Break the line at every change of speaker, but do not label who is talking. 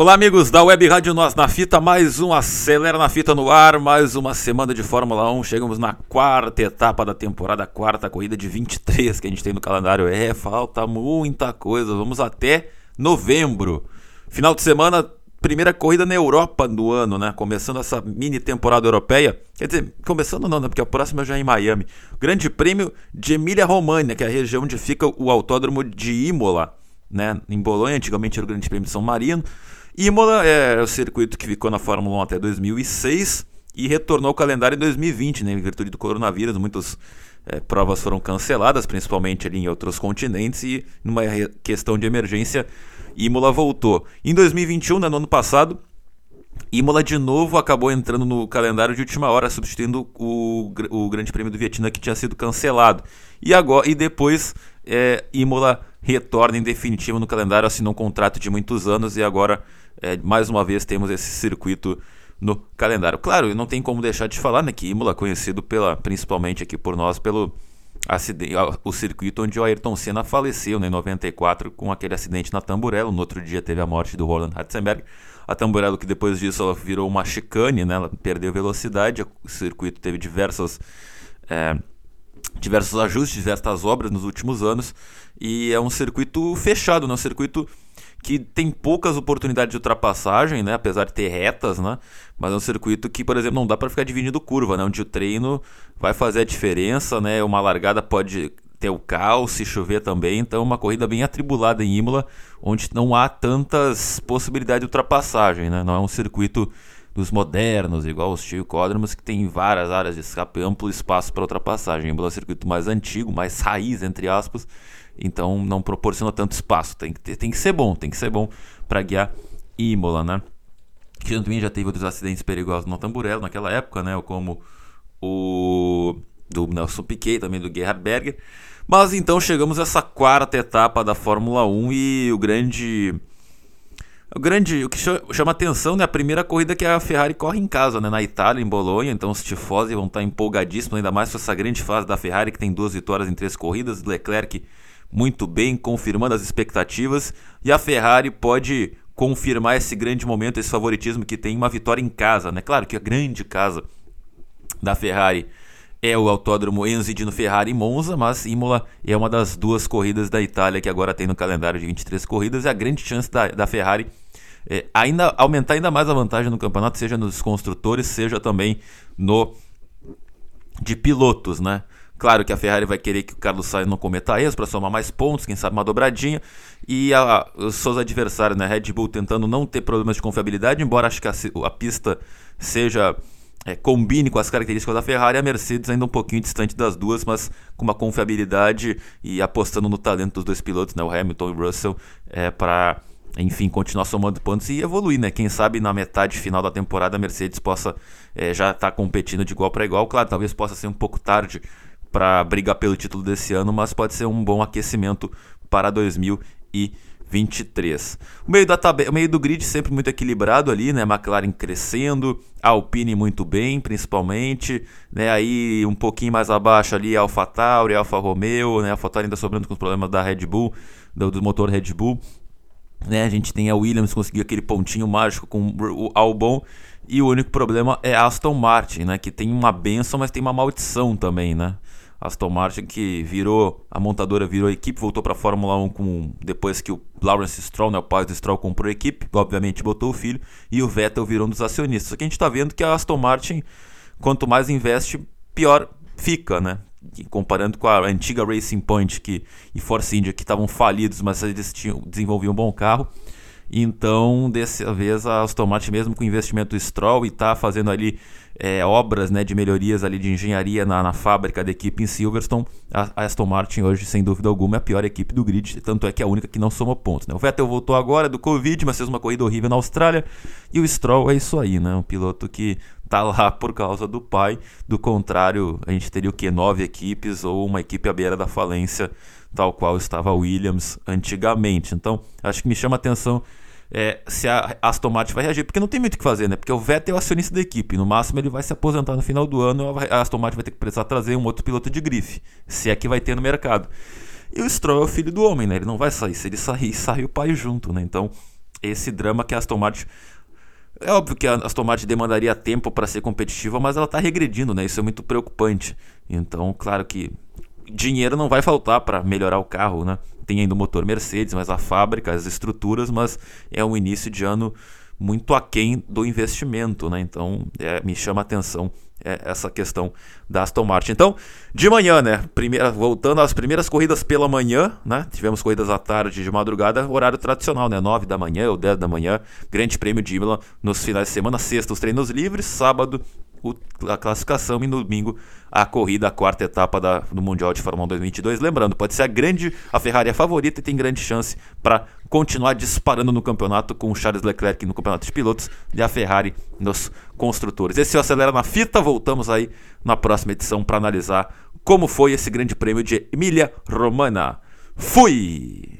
Olá, amigos da Web Rádio Nós na Fita, mais um Acelera na Fita no ar, mais uma semana de Fórmula 1. Chegamos na quarta etapa da temporada, quarta corrida de 23 que a gente tem no calendário. É, falta muita coisa, vamos até novembro. Final de semana, primeira corrida na Europa do ano, né? Começando essa mini temporada europeia. Quer dizer, começando não, né? Porque a próxima já é em Miami. Grande Prêmio de Emília-Romagna, que é a região onde fica o autódromo de Imola, né? Em Bolonha, antigamente era o Grande Prêmio de São Marino. Imola é o circuito que ficou na Fórmula 1 até 2006 e retornou ao calendário em 2020, né, em virtude do coronavírus. Muitas é, provas foram canceladas, principalmente ali em outros continentes, e numa questão de emergência, Imola voltou. Em 2021, né, no ano passado, Imola de novo acabou entrando no calendário de última hora, substituindo o, o Grande Prêmio do Vietnã que tinha sido cancelado. E agora e depois é, Imola retorna em definitivo no calendário, assinou um contrato de muitos anos e agora é, mais uma vez temos esse circuito no calendário. Claro, não tem como deixar de falar né, que Imola, conhecido pela, principalmente aqui por nós pelo acidente, o circuito onde o Ayrton Senna faleceu né, em 94 com aquele acidente na Tamburello. No outro dia teve a morte do Roland Ratzenberg. A Tamburello que depois disso ela virou uma chicane, né, ela perdeu velocidade. O circuito teve diversas é, diversos ajustes, diversas obras nos últimos anos e é um circuito fechado, né? um circuito que tem poucas oportunidades de ultrapassagem, né? apesar de ter retas, né? mas é um circuito que, por exemplo, não dá para ficar dividindo curva, né? onde o treino vai fazer a diferença, né? uma largada pode ter o caos, se chover também, então é uma corrida bem atribulada em Imola, onde não há tantas possibilidades de ultrapassagem, né? não é um circuito dos modernos, igual os tilcódromos, que tem várias áreas de escape, amplo espaço para ultrapassagem. Embora é um circuito mais antigo, mais raiz, entre aspas, então não proporciona tanto espaço. Tem que, ter, tem que ser bom, tem que ser bom para guiar Imola, né? Que também já teve outros acidentes perigosos no Tamburello naquela época, né? Como o do Nelson Piquet, também do Gerhard Berger. Mas então chegamos a essa quarta etapa da Fórmula 1 e o grande o grande, o que chama atenção, né, a primeira corrida que a Ferrari corre em casa, né, na Itália, em Bolonha, então os tifosi vão estar empolgadíssimos, ainda mais com essa grande fase da Ferrari, que tem duas vitórias em três corridas, Leclerc muito bem, confirmando as expectativas, e a Ferrari pode confirmar esse grande momento, esse favoritismo que tem uma vitória em casa, né, claro que a grande casa da Ferrari é o autódromo Enzo Dino Ferrari Monza, mas Imola é uma das duas corridas da Itália que agora tem no calendário de 23 corridas. E a grande chance da, da Ferrari é ainda aumentar ainda mais a vantagem no campeonato, seja nos construtores, seja também no de pilotos, né? Claro que a Ferrari vai querer que o Carlos Sainz não cometa erros para somar mais pontos, quem sabe uma dobradinha. E a, os seus adversários, né? Red Bull tentando não ter problemas de confiabilidade, embora acho que a, a pista seja é, combine com as características da Ferrari, a Mercedes ainda um pouquinho distante das duas, mas com uma confiabilidade e apostando no talento dos dois pilotos, né, o Hamilton e o Russell, é, para enfim continuar somando pontos e evoluir, né? Quem sabe na metade final da temporada a Mercedes possa é, já estar tá competindo de igual para igual. Claro, talvez possa ser um pouco tarde para brigar pelo título desse ano, mas pode ser um bom aquecimento para 2020. 23. O meio, da tabela, o meio do grid sempre muito equilibrado ali, né? McLaren crescendo, Alpine muito bem, principalmente, né? Aí um pouquinho mais abaixo ali Alfa Tauri, Alfa Romeo, né? Alfa Tauri ainda sobrando com os problemas da Red Bull, do, do motor Red Bull. Né? A gente tem a Williams conseguiu aquele pontinho mágico com o Albon e o único problema é Aston Martin, né? Que tem uma benção, mas tem uma maldição também, né? Aston Martin que virou, a montadora virou a equipe, voltou para a Fórmula 1 com, depois que o Lawrence Stroll, né, o pai do Stroll, comprou a equipe, obviamente botou o filho, e o Vettel virou um dos acionistas. Só que a gente está vendo que a Aston Martin, quanto mais investe, pior fica, né? comparando com a antiga Racing Point que, e Force India, que estavam falidos, mas eles tinham, desenvolviam um bom carro. Então, dessa vez, a Aston Martin, mesmo com o investimento do Stroll e tá fazendo ali é, obras né, de melhorias ali de engenharia na, na, fábrica da equipe em Silverstone, a, Aston Martin hoje, sem dúvida alguma, é a pior equipe do grid, tanto é que é a única que não soma pontos. Né? O Vettel voltou agora do Covid, mas fez uma corrida horrível na Austrália, e o Stroll é isso aí, né? um piloto que tá lá por causa do pai, do contrário, a gente teria o que? Nove equipes ou uma equipe à beira da falência, tal qual estava a Williams antigamente. Então, acho que me chama a atenção é, se a Aston Martin vai reagir, porque não tem muito o que fazer, né? Porque o Vettel é o acionista da equipe, no máximo ele vai se aposentar no final do ano, a Aston Martin vai ter que precisar trazer um outro piloto de grife, se é que vai ter no mercado. E o Stroll é o filho do homem, né? Ele não vai sair, se ele sair, sai o pai junto, né? Então, esse drama que a Aston Martin é óbvio que a Aston Martin demandaria tempo para ser competitiva, mas ela está regredindo, né? Isso é muito preocupante. Então, claro que dinheiro não vai faltar para melhorar o carro, né? Tem ainda o motor Mercedes, mas a fábrica, as estruturas, mas é um início de ano muito aquém do investimento, né? Então é, me chama a atenção é, essa questão da Aston Martin. Então, de manhã, né? Primeira, voltando às primeiras corridas pela manhã, né? Tivemos corridas à tarde de madrugada, horário tradicional, né? 9 da manhã ou 10 da manhã, Grande Prêmio de Imola nos finais de semana, sexta os treinos livres, sábado a classificação e no domingo a corrida, a quarta etapa da, do Mundial de Fórmula 1 2022. Lembrando, pode ser a grande, a Ferrari é a favorita e tem grande chance para continuar disparando no campeonato com o Charles Leclerc no campeonato de pilotos e a Ferrari nos construtores. Esse é o Acelera na Fita, voltamos aí na próxima edição para analisar como foi esse grande prêmio de Emília Romana. Fui!